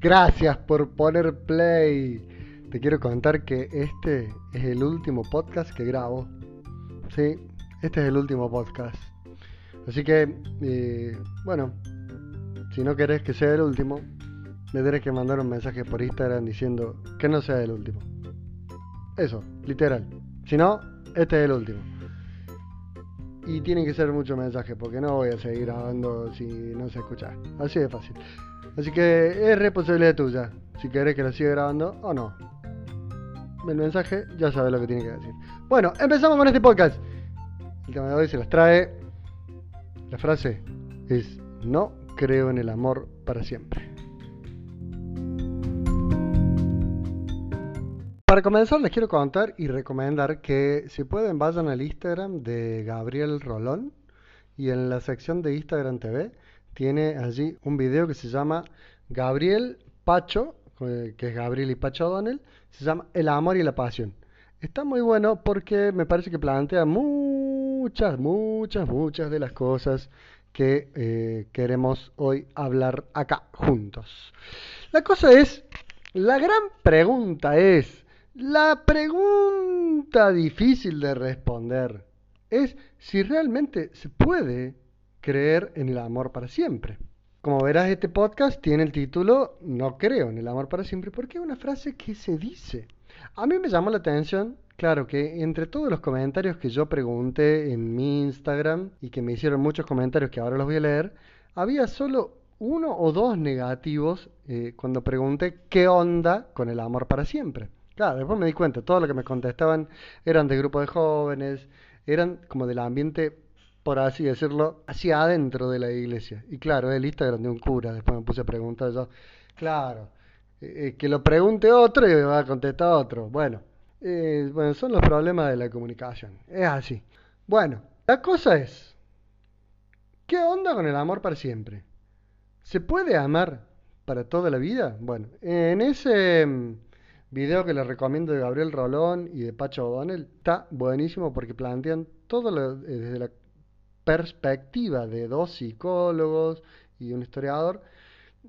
Gracias por poner play. Te quiero contar que este es el último podcast que grabo. Sí, este es el último podcast. Así que, eh, bueno, si no querés que sea el último, me tenés que mandar un mensaje por Instagram diciendo que no sea el último. Eso, literal. Si no, este es el último. Y tienen que ser muchos mensajes porque no voy a seguir grabando si no se escucha. Así de fácil. Así que es responsabilidad tuya si querés que lo siga grabando o no. El mensaje ya sabe lo que tiene que decir. Bueno, empezamos con este podcast. El tema de hoy se los trae. La frase es: No creo en el amor para siempre. Para comenzar les quiero contar y recomendar que si pueden vayan al Instagram de Gabriel Rolón y en la sección de Instagram TV tiene allí un video que se llama Gabriel Pacho, eh, que es Gabriel y Pacho O'Donnell, se llama El amor y la pasión. Está muy bueno porque me parece que plantea muchas, muchas, muchas de las cosas que eh, queremos hoy hablar acá juntos. La cosa es, la gran pregunta es, la pregunta difícil de responder es si realmente se puede creer en el amor para siempre. Como verás, este podcast tiene el título No creo en el amor para siempre porque es una frase que se dice. A mí me llamó la atención, claro, que entre todos los comentarios que yo pregunté en mi Instagram y que me hicieron muchos comentarios que ahora los voy a leer, había solo uno o dos negativos eh, cuando pregunté qué onda con el amor para siempre. Claro, después me di cuenta, todo lo que me contestaban eran de grupo de jóvenes, eran como del ambiente, por así decirlo, hacia adentro de la iglesia. Y claro, el Instagram de un cura, después me puse a preguntar yo, claro, eh, eh, que lo pregunte otro y me va a contestar otro. Bueno, eh, bueno, son los problemas de la comunicación, es así. Bueno, la cosa es, ¿qué onda con el amor para siempre? ¿Se puede amar para toda la vida? Bueno, en ese mm, Video que les recomiendo de Gabriel Rolón y de Pacho O'Donnell. Está buenísimo porque plantean todo lo, desde la perspectiva de dos psicólogos y un historiador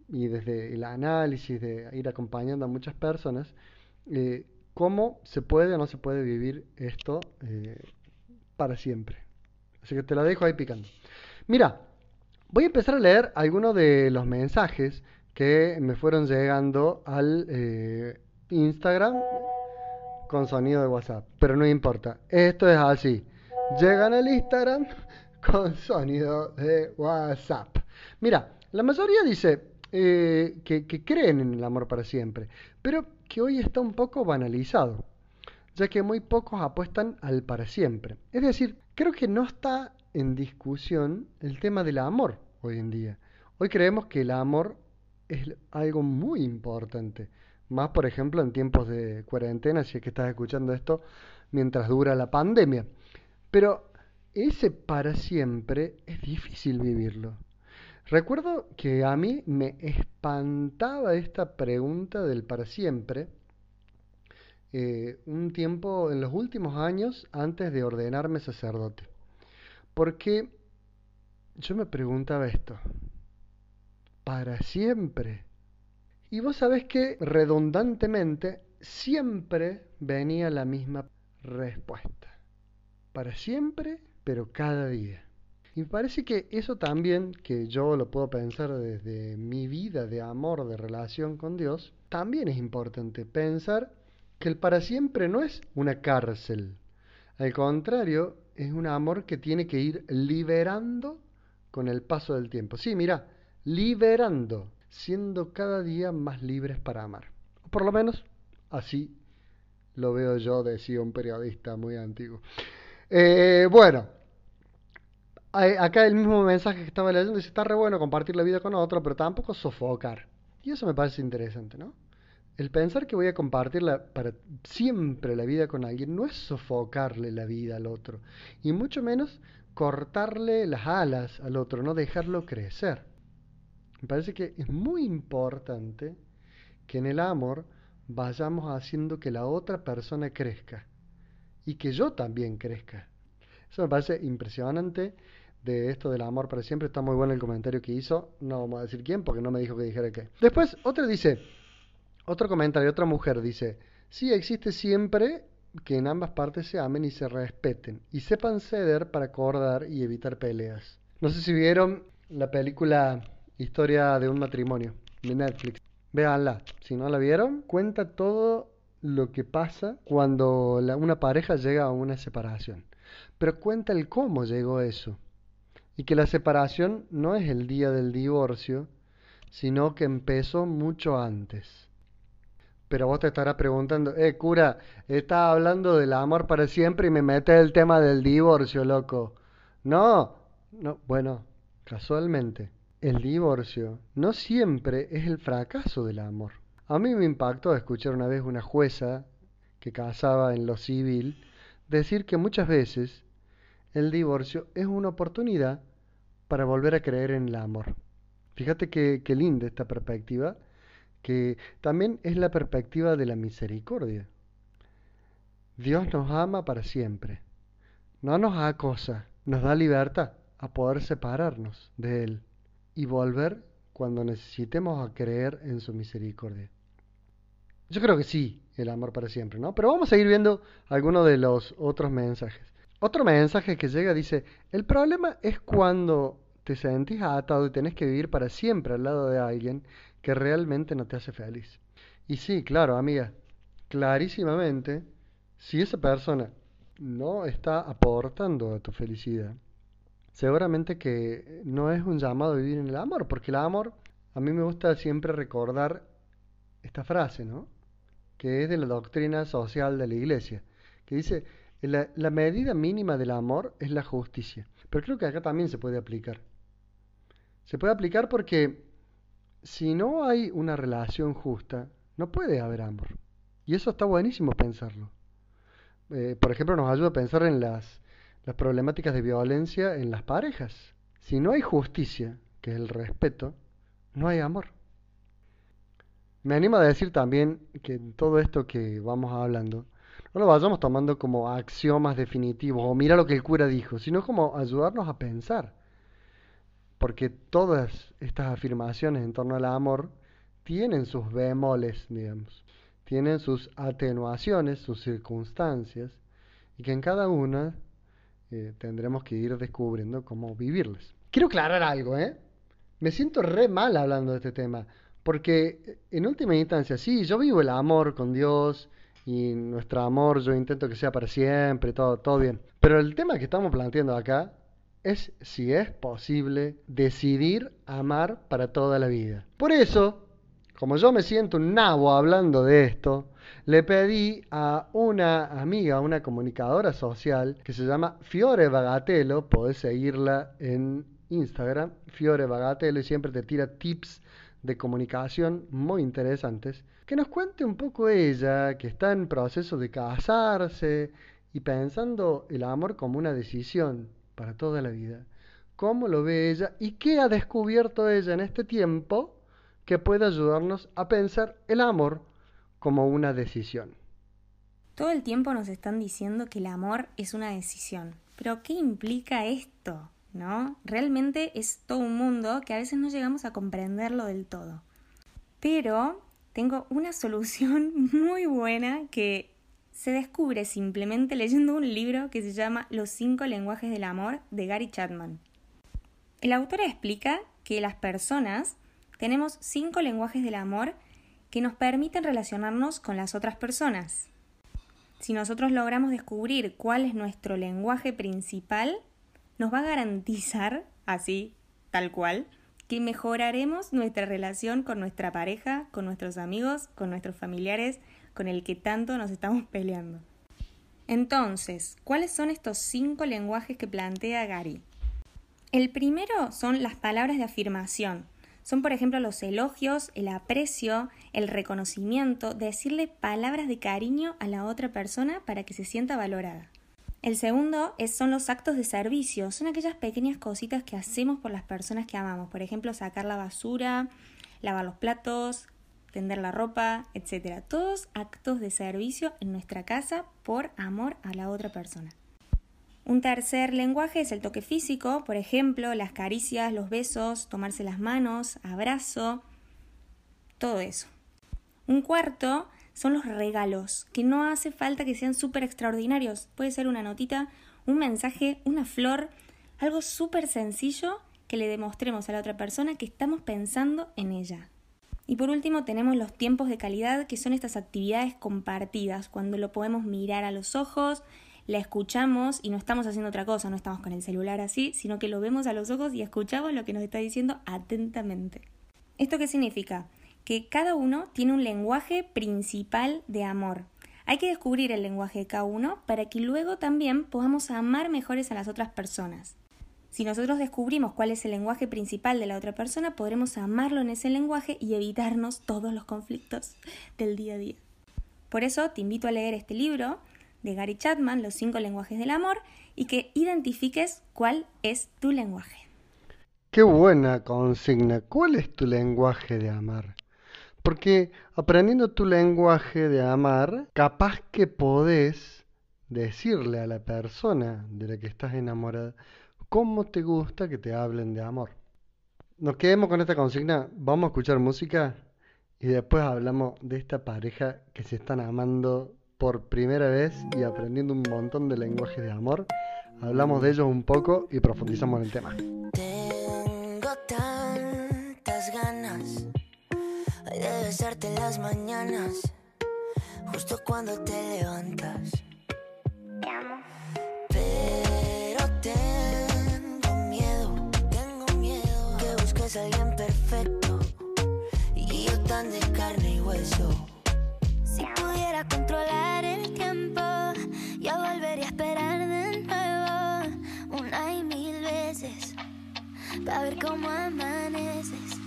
y desde el análisis de ir acompañando a muchas personas, eh, cómo se puede o no se puede vivir esto eh, para siempre. Así que te lo dejo ahí picando. Mira, voy a empezar a leer algunos de los mensajes que me fueron llegando al Instagram con sonido de WhatsApp. Pero no importa. Esto es así. Llegan al Instagram con sonido de WhatsApp. Mira, la mayoría dice eh, que, que creen en el amor para siempre, pero que hoy está un poco banalizado, ya que muy pocos apuestan al para siempre. Es decir, creo que no está en discusión el tema del amor hoy en día. Hoy creemos que el amor es algo muy importante. Más, por ejemplo, en tiempos de cuarentena, si es que estás escuchando esto mientras dura la pandemia. Pero ese para siempre es difícil vivirlo. Recuerdo que a mí me espantaba esta pregunta del para siempre eh, un tiempo en los últimos años antes de ordenarme sacerdote. Porque yo me preguntaba esto, ¿para siempre? Y vos sabés que redundantemente siempre venía la misma respuesta. Para siempre, pero cada día. Y me parece que eso también, que yo lo puedo pensar desde mi vida de amor, de relación con Dios, también es importante pensar que el para siempre no es una cárcel. Al contrario, es un amor que tiene que ir liberando con el paso del tiempo. Sí, mira, liberando siendo cada día más libres para amar. Por lo menos así lo veo yo, decía un periodista muy antiguo. Eh, bueno, acá el mismo mensaje que estaba leyendo dice, está re bueno compartir la vida con otro, pero tampoco sofocar. Y eso me parece interesante, ¿no? El pensar que voy a compartir para siempre la vida con alguien no es sofocarle la vida al otro, y mucho menos cortarle las alas al otro, no dejarlo crecer. Me parece que es muy importante que en el amor vayamos haciendo que la otra persona crezca y que yo también crezca. Eso me parece impresionante de esto del amor para siempre. Está muy bueno el comentario que hizo. No vamos a decir quién porque no me dijo que dijera qué. Después, otra dice, otro comentario, otra mujer dice, sí existe siempre que en ambas partes se amen y se respeten y sepan ceder para acordar y evitar peleas. No sé si vieron la película Historia de un matrimonio de Netflix. Véanla. Si no la vieron, cuenta todo lo que pasa cuando una pareja llega a una separación. Pero cuenta el cómo llegó eso. Y que la separación no es el día del divorcio, sino que empezó mucho antes. Pero vos te estarás preguntando, eh, cura, estás hablando del amor para siempre y me metes el tema del divorcio, loco. No, no, bueno, casualmente, el divorcio no siempre es el fracaso del amor. A mí me impactó escuchar una vez una jueza que casaba en lo civil decir que muchas veces el divorcio es una oportunidad para volver a creer en el amor. Fíjate qué, linda esta perspectiva, que también es la perspectiva de la misericordia. Dios nos ama para siempre, no nos acosa, nos da libertad a poder separarnos de Él y volver cuando necesitemos a creer en su misericordia. Yo creo que sí, el amor para siempre, ¿no? Pero vamos a ir viendo algunos de los otros mensajes. Otro mensaje que llega dice, el problema es cuando te sentís atado y tenés que vivir para siempre al lado de alguien que realmente no te hace feliz. Y sí, claro, amiga, clarísimamente, si esa persona no está aportando a tu felicidad, seguramente que no es un llamado a vivir en el amor, porque el amor, a mí me gusta siempre recordar esta frase, ¿no? Que es de la doctrina social de la iglesia, que dice, la, medida mínima del amor es la justicia. Pero creo que acá también se puede aplicar. Se puede aplicar porque si no hay una relación justa, no puede haber amor. Y eso está buenísimo pensarlo. Eh, por ejemplo, nos ayuda a pensar en las, las problemáticas de violencia en las parejas. Si no hay justicia, que es el respeto, no hay amor. Me animo a decir también que todo esto que vamos hablando, no lo vayamos tomando como axiomas definitivos o mira lo que el cura dijo, sino como ayudarnos a pensar. Porque todas estas afirmaciones en torno al amor tienen sus bemoles, digamos, tienen sus atenuaciones, sus circunstancias, y que en cada una eh, tendremos que ir descubriendo cómo vivirlas. Quiero aclarar algo, ¿eh? Me siento re mal hablando de este tema, porque en última instancia, sí, yo vivo el amor con Dios, y nuestro amor yo intento que sea para siempre, todo, todo bien. Pero el tema que estamos planteando acá es si es posible decidir amar para toda la vida. Por eso, como yo me siento un nabo hablando de esto, le pedí a una amiga, una comunicadora social que se llama Fiore Bagatelo, podés seguirla en Instagram, Fiore Bagatelo, y siempre te tira tips de comunicación muy interesantes que nos cuente un poco ella, que está en proceso de casarse y pensando el amor como una decisión para toda la vida. ¿Cómo lo ve ella y qué ha descubierto ella en este tiempo que puede ayudarnos a pensar el amor como una decisión? Todo el tiempo nos están diciendo que el amor es una decisión. Pero ¿qué implica esto? ¿No? Realmente es todo un mundo que a veces no llegamos a comprenderlo del todo. Pero tengo una solución muy buena que se descubre simplemente leyendo un libro que se llama Los cinco lenguajes del amor de Gary Chapman. El autor explica que las personas tenemos cinco lenguajes del amor que nos permiten relacionarnos con las otras personas. Si nosotros logramos descubrir cuál es nuestro lenguaje principal, nos va a garantizar, así, tal cual, que mejoraremos nuestra relación con nuestra pareja, con nuestros amigos, con nuestros familiares, con el que tanto nos estamos peleando. Entonces, ¿cuáles son estos cinco lenguajes que plantea Gary? El primero son las palabras de afirmación. Son, por ejemplo, los elogios, el aprecio, el reconocimiento, decirle palabras de cariño a la otra persona para que se sienta valorada. El segundo son los actos de servicio, son aquellas pequeñas cositas que hacemos por las personas que amamos, por ejemplo, sacar la basura, lavar los platos, tender la ropa, etc. Todos actos de servicio en nuestra casa por amor a la otra persona. Un tercer lenguaje es el toque físico, por ejemplo, las caricias, los besos, tomarse las manos, abrazo, todo eso. Un cuarto son los regalos, que no hace falta que sean súper extraordinarios. Puede ser una notita, un mensaje, una flor, algo súper sencillo que le demostremos a la otra persona que estamos pensando en ella. Y por último tenemos los tiempos de calidad, que son estas actividades compartidas, cuando lo podemos mirar a los ojos, la escuchamos y no estamos haciendo otra cosa, no estamos con el celular así, sino que lo vemos a los ojos y escuchamos lo que nos está diciendo atentamente. ¿Esto qué significa? Que cada uno tiene un lenguaje principal de amor. Hay que descubrir el lenguaje de cada uno para que luego también podamos amar mejores a las otras personas. Si nosotros descubrimos cuál es el lenguaje principal de la otra persona, podremos amarlo en ese lenguaje y evitarnos todos los conflictos del día a día. Por eso te invito a leer este libro de Gary Chapman, Los cinco lenguajes del amor, y que identifiques cuál es tu lenguaje. Qué buena consigna. ¿Cuál es tu lenguaje de amar? Porque aprendiendo tu lenguaje de amar, capaz que podés decirle a la persona de la que estás enamorada cómo te gusta que te hablen de amor. Nos quedemos con esta consigna, vamos a escuchar música y después hablamos de esta pareja que se están amando por primera vez y aprendiendo un montón de lenguajes de amor. Hablamos de ellos un poco y profundizamos en el tema. Tengo tantas ganas de besarte las mañanas, justo cuando te levantas. Te amo. Pero tengo miedo, tengo miedo que busques a alguien perfecto y yo tan de carne y hueso. Si pudiera controlar el tiempo, yo volvería a esperar de nuevo una y mil veces para ver cómo amaneces.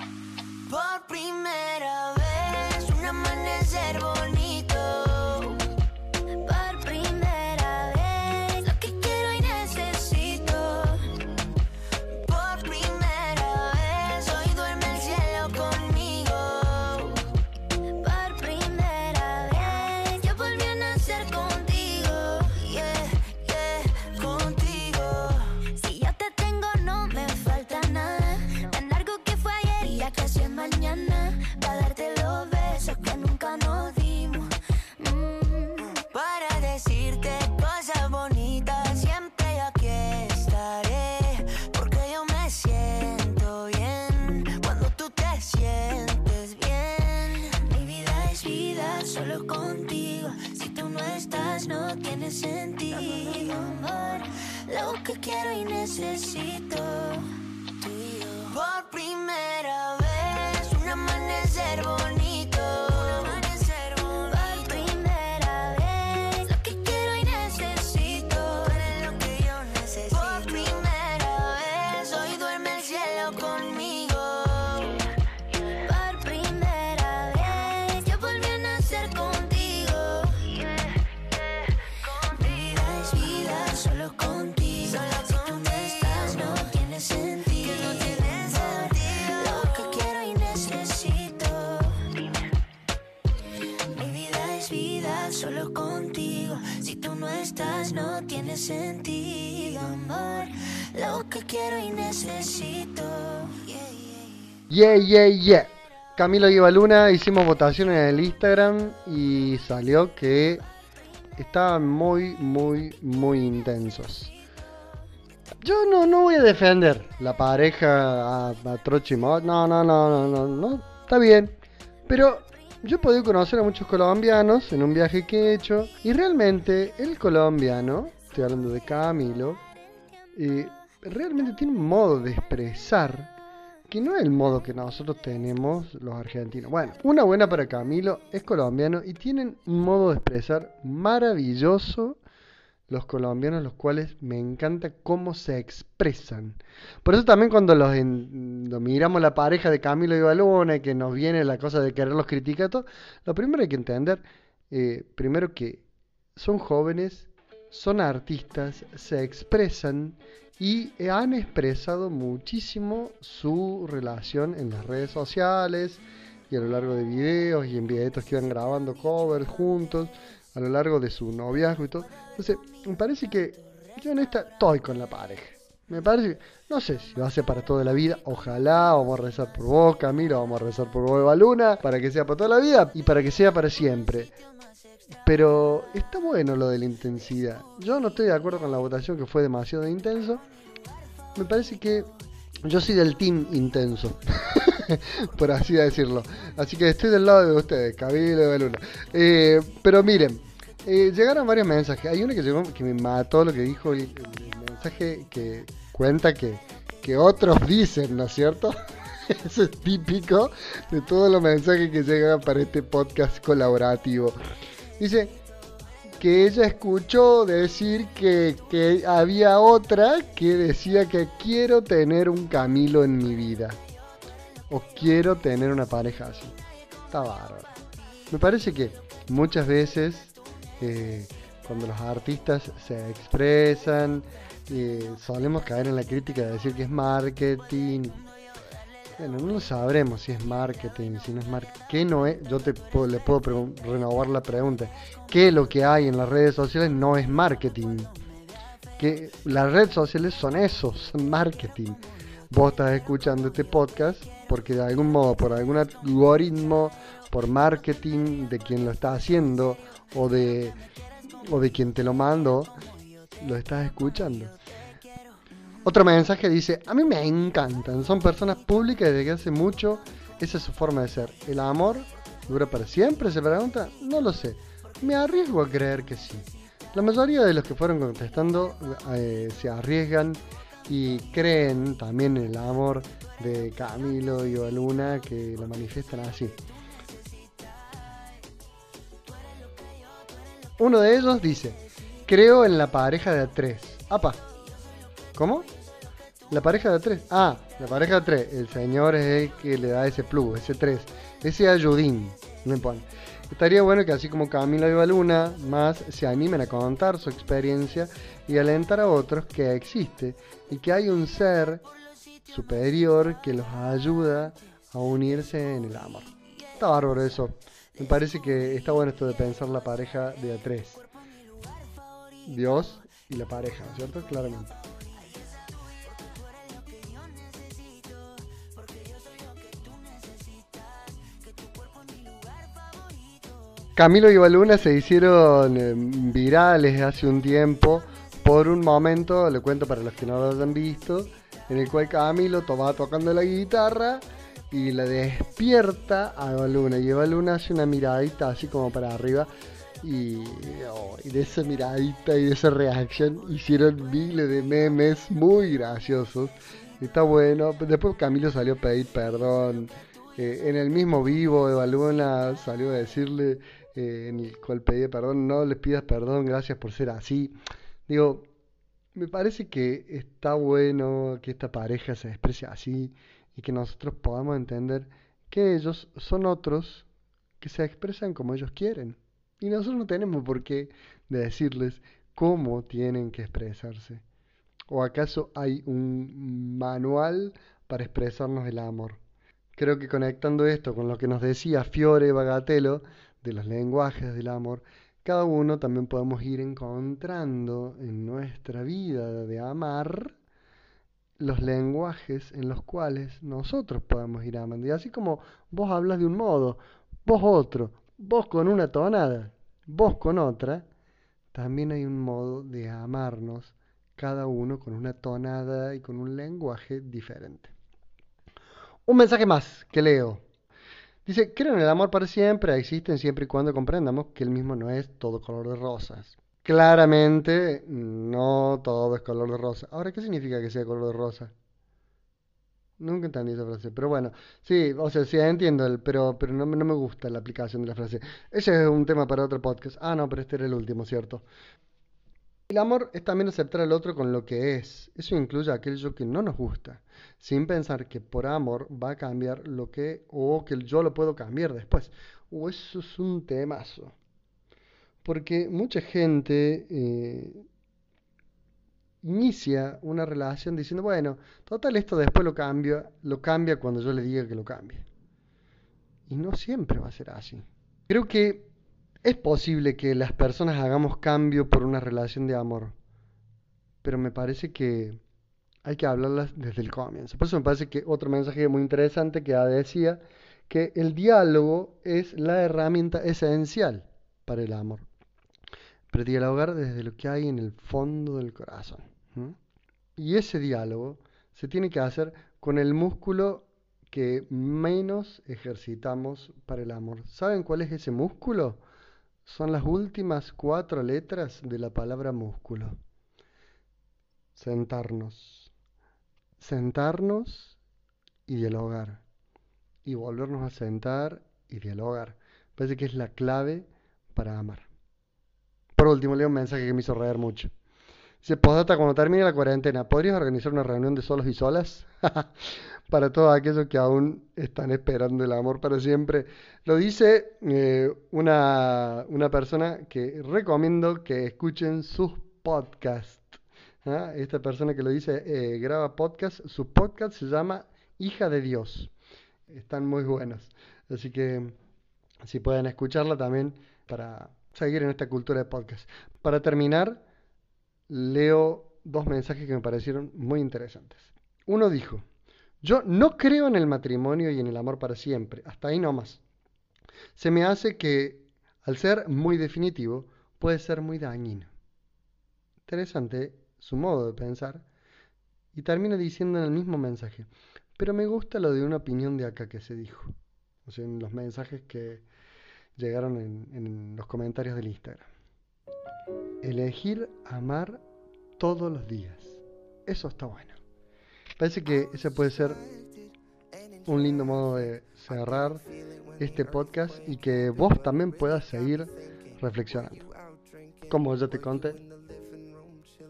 Por primera vez, un amanecer bonito. Quiero y necesito. Tiene sentido. Amor, lo que quiero y necesito. Yeah, yeah, yeah. Yeah. Camilo Luna hicimos votación en el Instagram y salió que estaban muy, muy, muy intensos. Yo no, no voy a defender la pareja a, a Trocho y Mod. No, no, no, no, no, no. Está bien. Pero yo he podido conocer a muchos colombianos en un viaje que he hecho. Y realmente el colombiano, estoy hablando de Camilo, eh, realmente tiene un modo de expresar que no es el modo que nosotros tenemos los argentinos. Bueno, una buena para Camilo es colombiano y tienen un modo de expresar maravilloso los colombianos, los cuales me encanta cómo se expresan. Por eso también cuando los miramos la pareja de Camilo y Baluna y que nos viene la cosa de quererlos criticar todo, lo primero hay que entender, eh, primero que son jóvenes, son artistas, se expresan y han expresado muchísimo su relación en las redes sociales y a lo largo de videos y en videitos que iban grabando covers juntos, a lo largo de su noviazgo y todo. Entonces, me parece que yo en esta estoy con la pareja. Me parece, no sé si va a ser para toda la vida, ojalá, vamos a rezar por vos, Camilo, vamos a rezar por vos, Eva Luna, para que sea para toda la vida y para que sea para siempre. Pero está bueno lo de la intensidad. Yo no estoy de acuerdo con la votación que fue demasiado intenso. Me parece que yo soy del team intenso, por así decirlo. Así que estoy del lado de ustedes, Camilo, Eva Luna. Eh, pero miren, eh, llegaron varios mensajes. Hay uno que llegó que me mató lo que dijo el, mensaje que cuenta que, que otros dicen, ¿no es cierto? Eso es típico de todos los mensajes que llegan para este podcast colaborativo. Dice que ella escuchó decir que, que había otra que decía que quiero tener un Camilo en mi vida. O quiero tener una pareja así. Está bárbaro. Me parece que muchas veces eh, cuando los artistas se expresan, eh, solemos caer en la crítica de decir que es marketing. Bueno, no lo sabremos si es marketing, si no es marketing. ¿Qué no es? Yo te le puedo renovar la pregunta. ¿Qué lo que hay en las redes sociales no es marketing? Que las redes sociales son eso, son marketing. Vos estás escuchando este podcast porque de algún modo, por algún algoritmo, por marketing de quien lo está haciendo o de, o de quien te lo mando, lo estás escuchando. Otro mensaje dice, a mí me encantan, son personas públicas desde hace mucho, esa es su forma de ser. ¿El amor dura para siempre? Se pregunta, no lo sé, me arriesgo a creer que sí. La mayoría de los que fueron contestando eh, se arriesgan y creen también en el amor de Camilo y Luna que lo manifiestan así. Uno de ellos dice, creo en la pareja de tres. Apa, ¿cómo? La pareja de tres. Ah, la pareja de tres. El señor es el que le da ese plus, ese tres. Ese ayudín, me pone. Estaría bueno que así como Camila y Luna más se animen a contar su experiencia y alentar a otros que existe y que hay un ser superior que los ayuda a unirse en el amor. Está bárbaro eso. Me parece que está bueno esto de pensar la pareja de a tres. Dios y la pareja, ¿cierto? Claramente. Camilo y Baluna se hicieron eh, virales hace un tiempo por un momento, le cuento para los que no lo hayan visto, en el cual Camilo va tocando la guitarra y la despierta a Eva Luna. Y Eva Luna hace una miradita así como para arriba. Y, oh, de esa miradita y de esa reacción hicieron miles de memes muy graciosos. Está bueno. Después Camilo salió a pedir perdón. Eh, en el mismo vivo, Eva Luna salió a decirle, eh, en el cual pedía perdón, no les pidas perdón, gracias por ser así. Digo, me parece que está bueno que esta pareja se exprese así y que nosotros podamos entender que ellos son otros que se expresan como ellos quieren. Y nosotros no tenemos por qué decirles cómo tienen que expresarse. ¿O acaso hay un manual para expresarnos el amor? Creo que conectando esto con lo que nos decía Fiore Bagatelo de los lenguajes del amor, cada uno también podemos ir encontrando en nuestra vida de amar los lenguajes en los cuales nosotros podemos ir amando. Y así como vos hablas de un modo, vos otro, vos con una tonada, vos con otra, también hay un modo de amarnos, cada uno con una tonada y con un lenguaje diferente. Un mensaje más que leo. Dice, creo en el amor para siempre, existen siempre y cuando comprendamos que el mismo no es todo color de rosas. Claramente no todo es color de rosa. Ahora, ¿qué significa que sea color de rosa? Nunca entendí esa frase, pero bueno, sí, o sea, sí entiendo, el, pero, pero no, no me gusta la aplicación de la frase. Ese es un tema para otro podcast. Ah, no, pero este era el último, ¿cierto? El amor es también aceptar al otro con lo que es. Eso incluye aquello que no nos gusta, sin pensar que por amor va a cambiar lo que, o que yo lo puedo cambiar después. O eso es un temazo. Porque mucha gente eh, inicia una relación diciendo, bueno, total esto después lo cambia, lo cambia cuando yo le diga que lo cambie. Y no siempre va a ser así. Creo que es posible que las personas hagamos cambio por una relación de amor. pero me parece que hay que hablarlas desde el comienzo. Por eso me parece que otro mensaje muy interesante que decía que el diálogo es la herramienta esencial para el amor. Pero dialogar desde lo que hay en el fondo del corazón. Y ese diálogo se tiene que hacer con el músculo que menos ejercitamos para el amor. ¿Saben cuál es ese músculo? Son las últimas cuatro letras de la palabra músculo. Sentarnos. Sentarnos y dialogar. Y volvernos a sentar y dialogar. Parece que es la clave para amar. Por último, leo un mensaje que me hizo reír mucho. Dice, posdata, cuando termine la cuarentena, ¿podrías organizar una reunión de solos y solas? para todos aquellos que aún están esperando el amor para siempre. Lo dice eh, una, una, persona que recomiendo que escuchen sus podcasts. ¿ah? Esta persona que lo dice eh, graba podcast. Su podcast se llama Hija de Dios. Están muy buenos. Así que si pueden escucharla también para seguir en esta cultura de podcast. Para terminar, leo dos mensajes que me parecieron muy interesantes. Uno dijo, yo no creo en el matrimonio y en el amor para siempre, hasta ahí nomás. Se me hace que, al ser muy definitivo, puede ser muy dañino. Interesante su modo de pensar. Y termina diciendo en el mismo mensaje, pero me gusta lo de una opinión de acá que se dijo. O sea, en los mensajes que llegaron en, en los comentarios del Instagram. Elegir amar todos los días. Eso está bueno. Parece que ese puede ser un lindo modo de cerrar este podcast y que vos también puedas seguir reflexionando. Como ya te conté,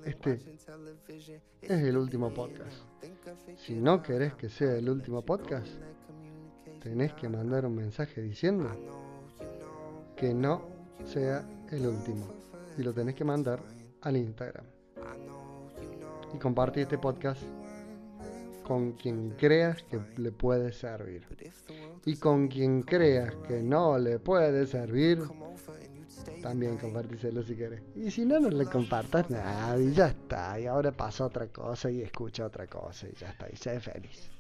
este es el último podcast. Si no querés que sea el último podcast, tenés que mandar un mensaje diciendo que no sea el último. Y lo tenés que mandar al Instagram. Y compartir este podcast con quien creas que le puede servir. Y con quien creas que no le puede servir, también compartíselo si quieres. Y si no, no le compartas nada y ya está. Y ahora pasa otra cosa y escucha otra cosa y ya está. Y sé feliz.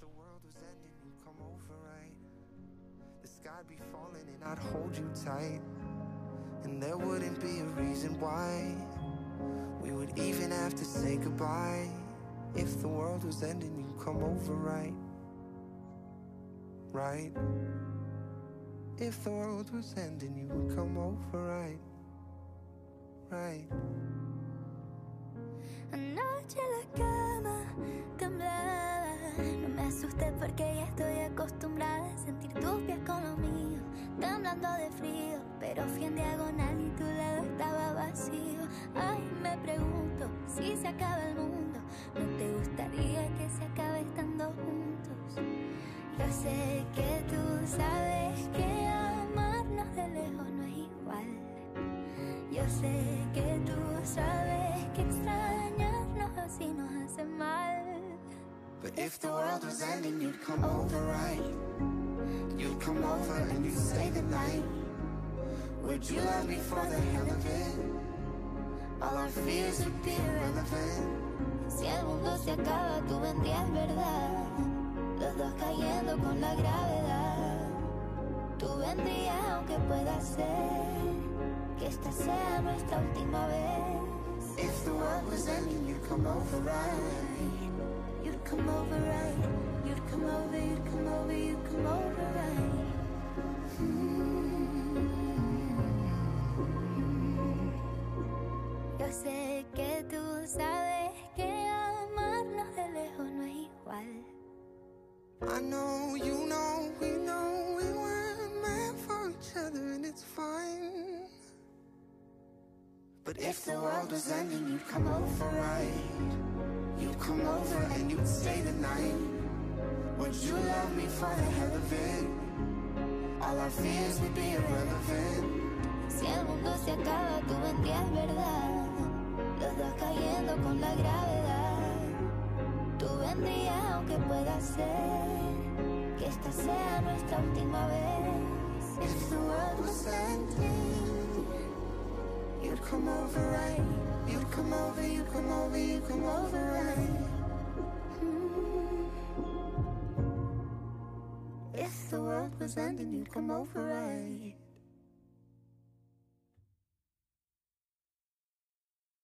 There wouldn't be a reason why we would even have to say goodbye. If the world was ending, you'd come over, right? Right? If the world was ending, you would come over, right? Right? Anoche la cama temblaba. No me asusté porque ya estoy acostumbrada a sentir tus pies con los míos, temblando de frío. Pero fui en diagonal y tu lado estaba vacío. Ay, me pregunto si se acaba el mundo. ¿No te gustaría que se acabe estando juntos? Yo sé que tú sabes que amarnos de lejos no es igual. Yo sé que tú sabes que extrañarnos así nos hace mal. But if the world was ending, you'd come over, right? You'd come over and you'd stay the night. Would you love me for the hell of it? All our fears would be irrelevant. Si el mundo se acaba, tú vendrías, ¿verdad? Los dos cayendo con la gravedad. Tú vendrías aunque pueda ser que esta sea nuestra última vez. If the world was ending, you'd come over, right? You'd come over, right? You'd come over, you'd come over, you'd come over, right? Yo sé que tú sabes que amarnos de lejos no es igual. I know, you know, we know we weren't meant for each other and it's fine. But if the world was ending, you'd come over, right? You'd come over and you'd stay the night. Would you love me for the hell of it? All our fears would be irrelevant. Si el mundo se acaba, tú vendrías, ¿verdad? Cayendo con la gravedad. Tú vendrías aunque pueda ser que esta sea nuestra última vez. If the world was ending, you'd come over, right? You come over, you come over, you come over right. Mm. If the world was ending, you come over right.